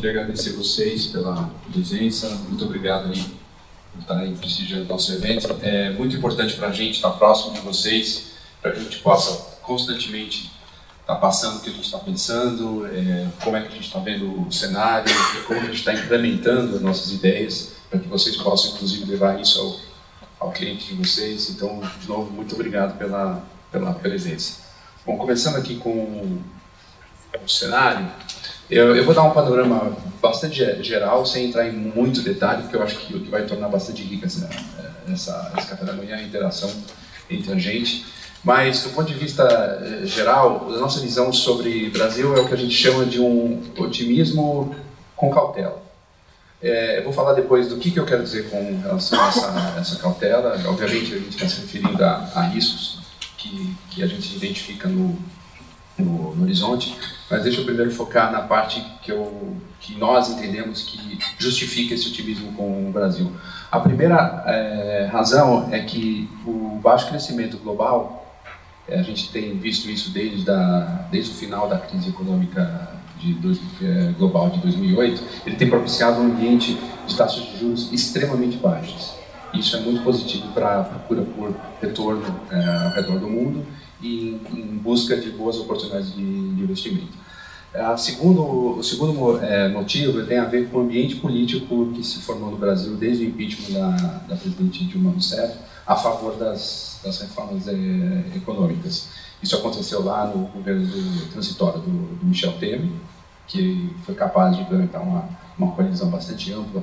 queria agradecer vocês pela presença. Muito obrigado aí por estarem prestigiando o nosso evento. É muito importante para a gente estar próximo de vocês, para que a gente possa constantemente estar passando o que a gente está pensando, é, como é que a gente está vendo o cenário, como a gente está implementando as nossas ideias, para que vocês possam, inclusive, levar isso ao, ao cliente de vocês. Então, de novo, muito obrigado pela, pela presença. Bom, começando aqui com o cenário, eu, eu, vou dar um panorama bastante geral, sem entrar em muito detalhe, porque eu acho que o que vai tornar bastante rica essa, essa, café da manhã é a interação entre a gente. Mas, do ponto de vista eh, geral, a nossa visão sobre Brasil é o que a gente chama de um otimismo com cautela. É, eu vou falar depois do que, que eu quero dizer com relação a essa, essa cautela. Obviamente, a gente está se referindo a, a riscos que, que a gente identifica no, no, no, horizonte, mas deixa eu primeiro focar na parte que, eu, que nós entendemos que justifica esse otimismo com o Brasil. A primeira é, razão é que o baixo crescimento global, é, a gente tem visto isso desde, da, desde o final da crise econômica de dois, é, global de 2008, ele tem propiciado um ambiente de taxas de juros extremamente baixas. Isso é muito positivo para a procura por retorno é, ao redor do mundo e em busca de boas oportunidades de, de investimento. A segundo, o segundo é, motivo tem a ver com o ambiente político que se formou no Brasil desde o impeachment da, da presidente Dilma Rousseff a favor das, das reformas é, econômicas. Isso aconteceu lá no governo do, transitório do, do Michel Temer, que foi capaz de implementar uma, uma coalizão bastante ampla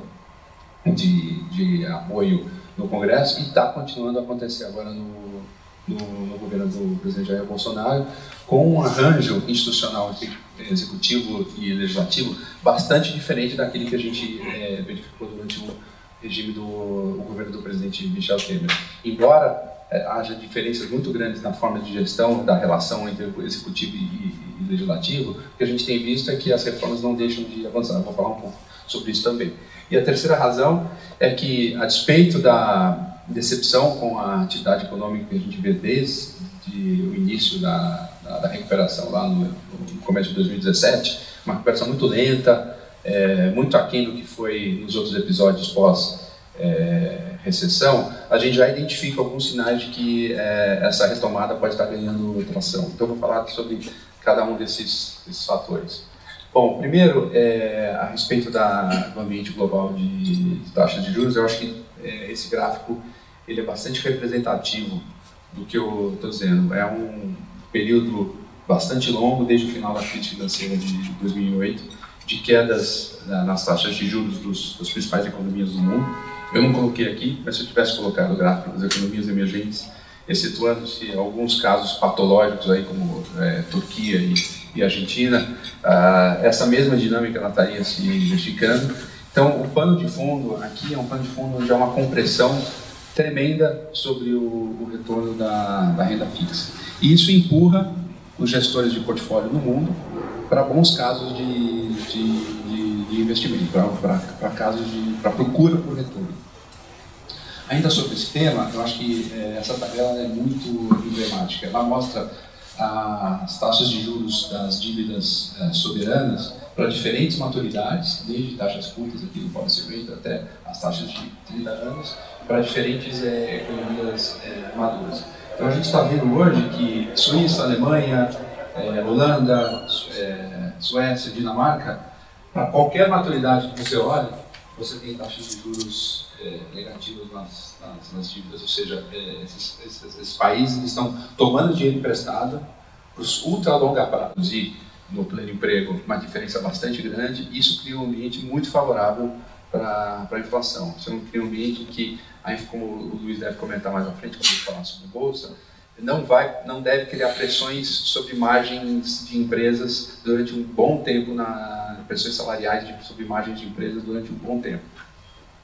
de, de apoio no Congresso e está continuando a acontecer agora no, no, no, governo do presidente Jair Bolsonaro, com um arranjo institucional executivo e legislativo bastante diferente daquele que a gente é, verificou durante o regime do o governo do presidente Michel Temer. Embora é, haja diferenças muito grandes na forma de gestão da relação entre o executivo e, e legislativo, o que a gente tem visto é que as reformas não deixam de avançar. Eu vou falar um pouco sobre isso também. E a terceira razão é que, a despeito da decepção com a atividade econômica que a gente vê desde o início da, da, da recuperação lá no, no, começo de 2017, uma recuperação muito lenta, é, muito aquém do que foi nos outros episódios pós é, recessão, a gente já identifica alguns sinais de que é, essa retomada pode estar ganhando tração. Então, eu vou falar sobre cada um desses, desses fatores. Bom, primeiro, é, a respeito da, do ambiente global de, de taxas de juros, eu acho que é, esse gráfico ele é bastante representativo do que eu estou dizendo. É um período bastante longo, desde o final da crise financeira de 2008, de quedas nas taxas de juros dos, das principais economias do mundo. Eu não coloquei aqui, mas se eu tivesse colocado o gráfico das economias emergentes, excetuando-se alguns casos patológicos aí como é, Turquia e, e Argentina, ah, essa mesma dinâmica estaria se verificando. Então, o pano de fundo aqui é um pano de fundo onde há uma compressão tremenda sobre o, o retorno da, da, renda fixa. E isso empurra os gestores de portfólio no mundo para bons casos de, de, de, de investimento, para casos de para procura por retorno. Ainda sobre esse tema, eu acho que é, essa tabela é muito emblemática. Ela mostra as taxas de juros das dívidas é, soberanas para diferentes maturidades, desde taxas curtas aqui do policy rate até as taxas de 30 anos, para diferentes é, economias é, maduras. Então a gente está vendo hoje que Suíça, Alemanha, é, Holanda, é, Suécia, Dinamarca, para qualquer maturidade que você olhe, você tem taxas de juros é, negativas nas, nas, nas, dívidas, ou seja, é, esses, esses, esses, países estão tomando dinheiro emprestado para os ultra longa prazo e no pleno emprego uma diferença bastante grande, isso cria um ambiente muito favorável para a inflação. Você não cria um ambiente que, aí, como o Luiz deve comentar mais à frente, quando ele falar sobre bolsa, não vai, não deve criar pressões sobre margens de empresas durante um bom tempo na pressões salariais de, sobre margens de empresas durante um bom tempo.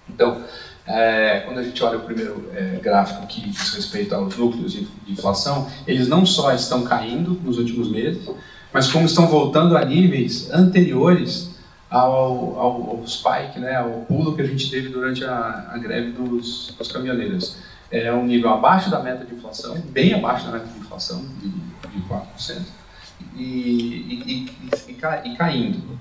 Então, é, quando a gente olha o primeiro é, gráfico que diz respeito aos núcleos de, de, inflação, eles não só estão caindo nos últimos meses, mas como estão voltando a níveis anteriores ao, ao, ao spike, né, ao pulo que a gente teve durante a, a greve dos, dos caminhoneiros. É um nível abaixo da meta de inflação, bem abaixo da meta de inflação, de, de 4%, e, e, e, e, caindo.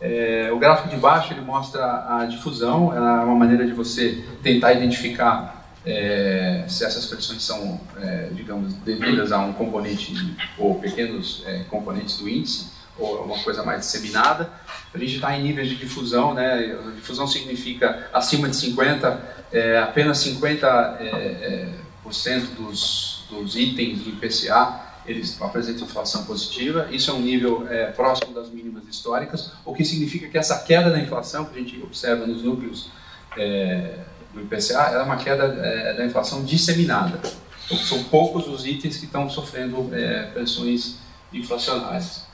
É, o gráfico de baixo ele mostra a difusão, é uma maneira de você tentar identificar é, se essas pressões são, é, digamos, devidas a um componente ou pequenos é, componentes do índice ou uma coisa mais disseminada. A gente está em níveis de difusão, né? Difusão significa acima de 50, é, apenas 50 é, por cento dos, dos itens do IPCA eles apresentam inflação positiva. Isso é um nível é, próximo das mínimas históricas, o que significa que essa queda da inflação que a gente observa nos núcleos é, do IPCA é uma queda é, da inflação disseminada. Então, são poucos os itens que estão sofrendo é, pressões inflacionárias.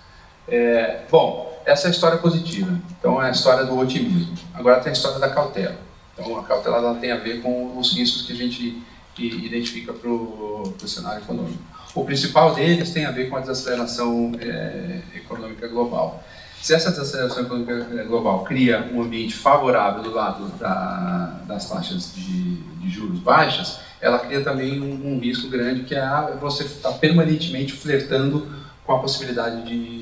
É, bom, essa é a história positiva. Então, é a história do otimismo. Agora tem a história da cautela. Então, a cautela ela tem a ver com os riscos que a gente identifica para o cenário econômico. O principal deles tem a ver com a desaceleração é, econômica global. Se essa desaceleração econômica global cria um ambiente favorável do lado da, das taxas de, de, juros baixas, ela cria também um, um risco grande que é você estar tá permanentemente flertando com a possibilidade de,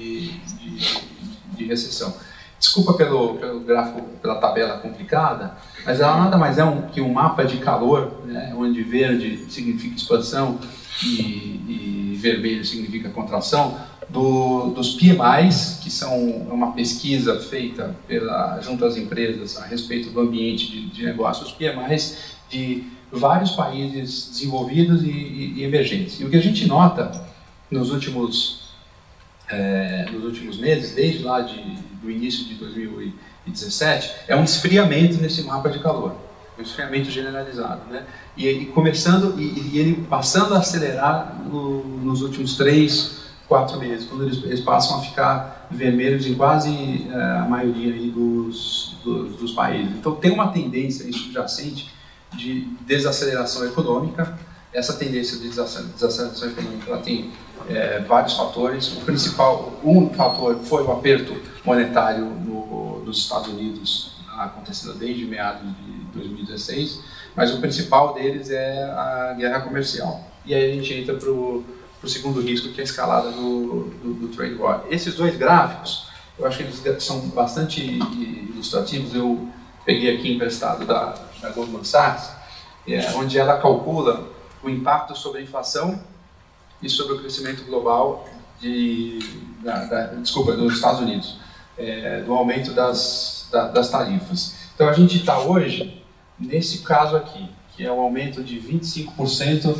de, recessão. Desculpa pelo, pelo gráfico, pela tabela complicada, mas ela nada mais é um, que um mapa de calor, né, onde verde significa expansão e, e vermelho significa contração, do, dos PMIs, que são uma pesquisa feita pela, junto às empresas a respeito do ambiente de, de negócios, PMIs de vários países desenvolvidos e, e, e, emergentes. E o que a gente nota nos últimos, é, nos últimos meses, desde lá de, do início de 2017, é um esfriamento nesse mapa de calor um esfriamento generalizado, né? E, e começando e, e, ele passando a acelerar no, nos últimos três, quatro meses, quando eles, eles passam a ficar vermelhos em quase uh, a maioria dos, dos, dos, países. Então tem uma tendência subjacente de desaceleração econômica. Essa tendência de desaceleração econômica ela tem é, vários fatores. O principal, um fator foi o aperto monetário no, nos Estados Unidos acontecendo desde meados de 2016, mas o principal deles é a guerra comercial. E aí a gente entra para o segundo risco, que é a escalada do, do, do, trade war. Esses dois gráficos, eu acho que eles são bastante ilustrativos. Eu peguei aqui emprestado da, da Goldman Sachs, é, onde ela calcula o impacto sobre a inflação e sobre o crescimento global de, da, da, desculpa, dos Estados Unidos, é, do aumento das, da, das tarifas. Então a gente está hoje nesse caso aqui, que é um aumento de 25%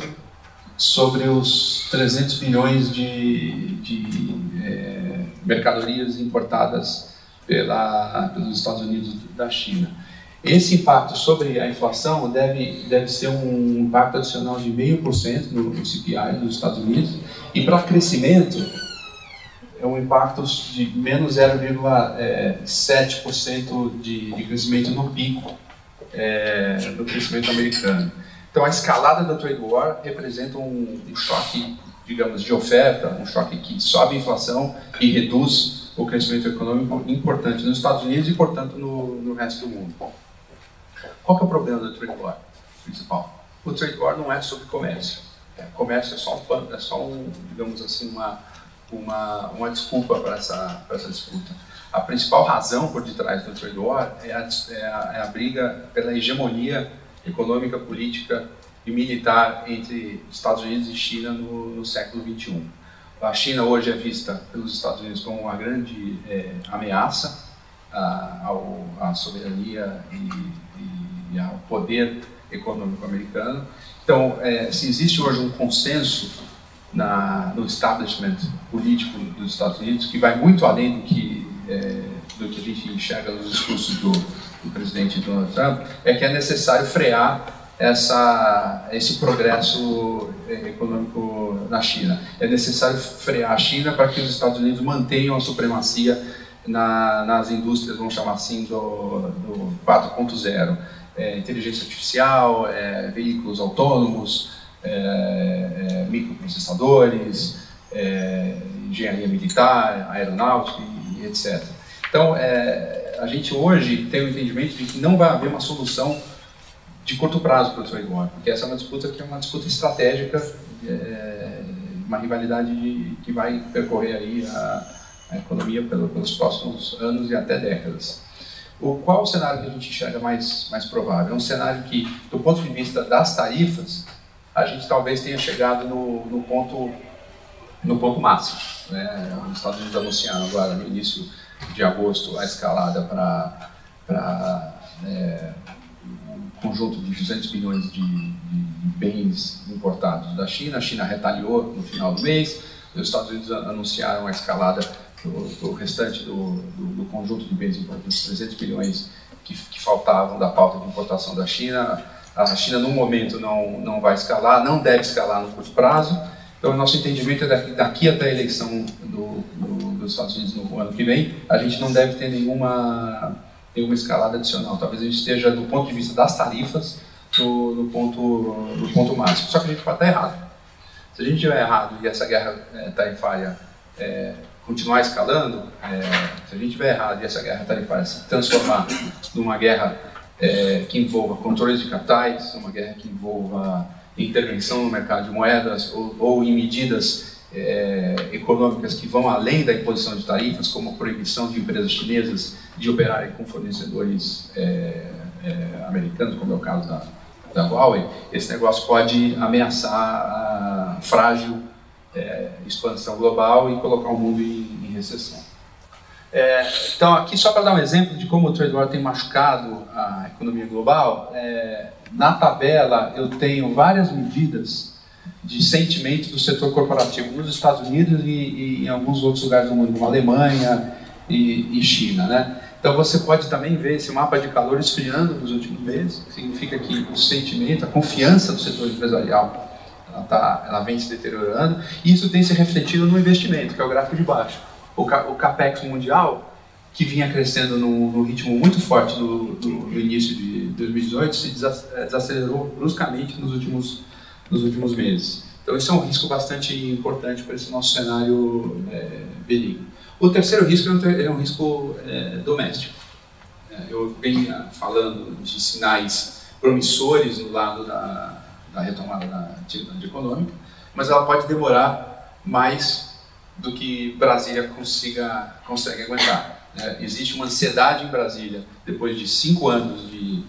sobre os 300 bilhões de, de é, mercadorias importadas pela, pelos Estados Unidos da China. Esse impacto sobre a inflação deve, deve ser um impacto adicional de 0,5% no, CPI dos Estados Unidos, e para crescimento é um impacto de menos 0,7% de, de crescimento no pico é, do crescimento americano. Então, a escalada da trade war representa um, um, choque, digamos, de oferta, um choque que sobe a inflação e reduz o crescimento econômico importante nos Estados Unidos e, portanto, no, no resto do mundo. Qual é o problema da trade war principal? O trade war não é sobre comércio. É, comércio é só um, é só um digamos assim, uma, uma, uma desculpa para essa, essa disputa a principal razão por detrás do trade war é a, é a, é a briga pela hegemonia econômica, política e militar entre Estados Unidos e China no, no século 21. A China hoje é vista pelos Estados Unidos como uma grande é, ameaça ao, à soberania e, e, e, ao poder econômico americano. Então, é, se existe hoje um consenso na, no establishment político dos Estados Unidos que vai muito além do que é, do que a gente enxerga nos discursos do, do, presidente Donald Trump, é que é necessário frear essa, esse progresso é, econômico na China. É necessário frear a China para que os Estados Unidos mantenham a supremacia na, nas indústrias, vamos chamar assim, do, do 4.0. É, inteligência artificial, é, veículos autônomos, é, é microprocessadores, é, engenharia militar, aeronáutica etc. Então, é, a gente hoje tem o entendimento de que não vai haver uma solução de curto prazo para o trade war, porque essa é uma disputa que é uma disputa estratégica, uma rivalidade de, que vai percorrer aí a, a economia pelos próximos anos e até décadas. O, qual o cenário que a gente enxerga mais, mais provável? É um cenário que, do ponto de vista das tarifas, a gente talvez tenha chegado no, no ponto, no ponto máximo. Né? Os Estados Unidos anunciaram agora, no início de agosto, a escalada para é, um conjunto de 200 bilhões de, de, de bens importados da China. A China retaliou no final do mês, os Estados Unidos anunciaram a escalada do, restante do, do, do, conjunto de bens importados, 300 bilhões que, que, faltavam da pauta de importação da China. A China, no momento, não, não vai escalar, não deve escalar no curto prazo. Então, o nosso entendimento é daqui, daqui até a eleição do, dos Estados Unidos no ano que vem, a gente não deve ter nenhuma, nenhuma escalada adicional. Talvez a gente esteja, do ponto de vista das tarifas, no ponto, no ponto máximo. Só que a gente pode estar errado. Se a gente estiver errado e essa guerra é, tarifária é, continuar escalando, é, se a gente estiver errado e essa guerra tarifária se transformar numa guerra é, que envolva controles de capitais, uma guerra que envolva intervenção no mercado de moedas ou, ou em medidas é, econômicas que vão além da imposição de tarifas, como a proibição de empresas chinesas de operarem com fornecedores é, é, americanos, como é o caso da, da Huawei, esse negócio pode ameaçar a frágil é, expansão global e colocar o mundo em, em recessão. É, então, aqui só para dar um exemplo de como o trade war tem machucado a economia global, é, na tabela eu tenho várias medidas de sentimento do setor corporativo nos Estados Unidos e, e em alguns outros lugares do mundo, como Alemanha e, e China, né? Então você pode também ver esse mapa de calor esfriando nos últimos meses, significa que o sentimento, a confiança do setor empresarial ela, tá, ela vem se deteriorando, e isso tem se refletido no investimento, que é o gráfico de baixo. O, o capex mundial, que vinha crescendo no, no ritmo muito forte do, do, do, início de 2018, se desacelerou bruscamente nos últimos, nos últimos meses. Então, isso é um risco bastante importante para esse nosso cenário é, benigno. O terceiro risco é um risco é, doméstico. É, eu venho falando de sinais promissores no lado da, da retomada da atividade econômica, mas ela pode demorar mais do que Brasília consiga consegue aguentar. É, existe uma ansiedade em Brasília depois de cinco anos de,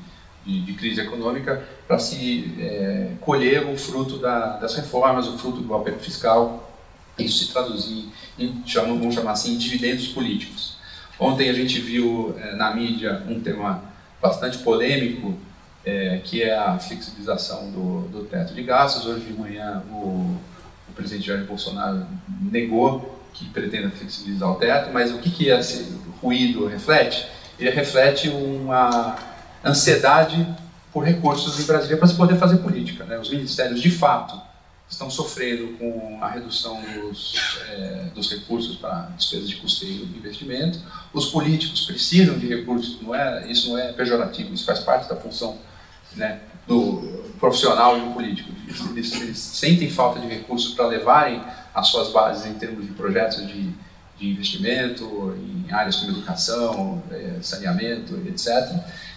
de, de crise econômica para se é, colher o fruto da, das reformas, o fruto do aperto fiscal, isso se traduzir em, chamam, vamos chamar assim, dividendos políticos. Ontem a gente viu é, na mídia um tema bastante polêmico é, que é a flexibilização do, do, teto de gastos. Hoje de manhã o, o, presidente Jair Bolsonaro negou que pretenda flexibilizar o teto, mas o que, que esse ruído reflete? Ele reflete uma ansiedade por recursos em Brasília para se poder fazer política. Né? Os ministérios, de fato, estão sofrendo com a redução dos, é, dos recursos para despesas de custeio e investimento. Os políticos precisam de recursos, não é, isso não é pejorativo, isso faz parte da função né, do profissional e do político. Eles, eles sentem falta de recursos para levarem as suas bases em termos de projetos de, de investimento, em áreas como educação, é, saneamento, etc.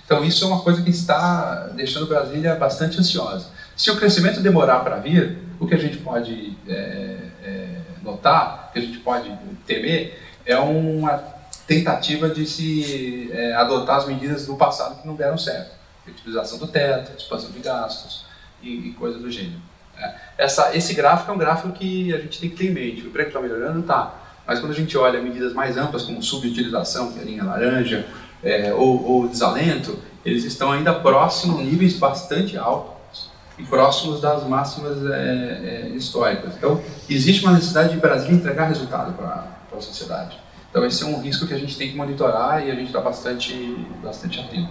Então, isso é uma coisa que está deixando Brasília bastante ansiosa. Se o crescimento demorar para vir, o que a gente pode é, é, notar, que a gente pode temer, é uma tentativa de se é, adotar as medidas do passado que não deram certo utilização do teto, expansão de gastos e, e coisas do gênero. É. Essa, esse gráfico é um gráfico que a gente tem que ter em mente. O emprego está melhorando? Tá. Mas quando a gente olha medidas mais amplas, como subutilização, que é a linha laranja, é, ou, ou, desalento, eles estão ainda próximos, níveis bastante altos e próximos das máximas é, é, históricas. Então, existe uma necessidade de Brasil entregar resultado para a sociedade. Então, esse é um risco que a gente tem que monitorar e a gente está bastante, bastante atento.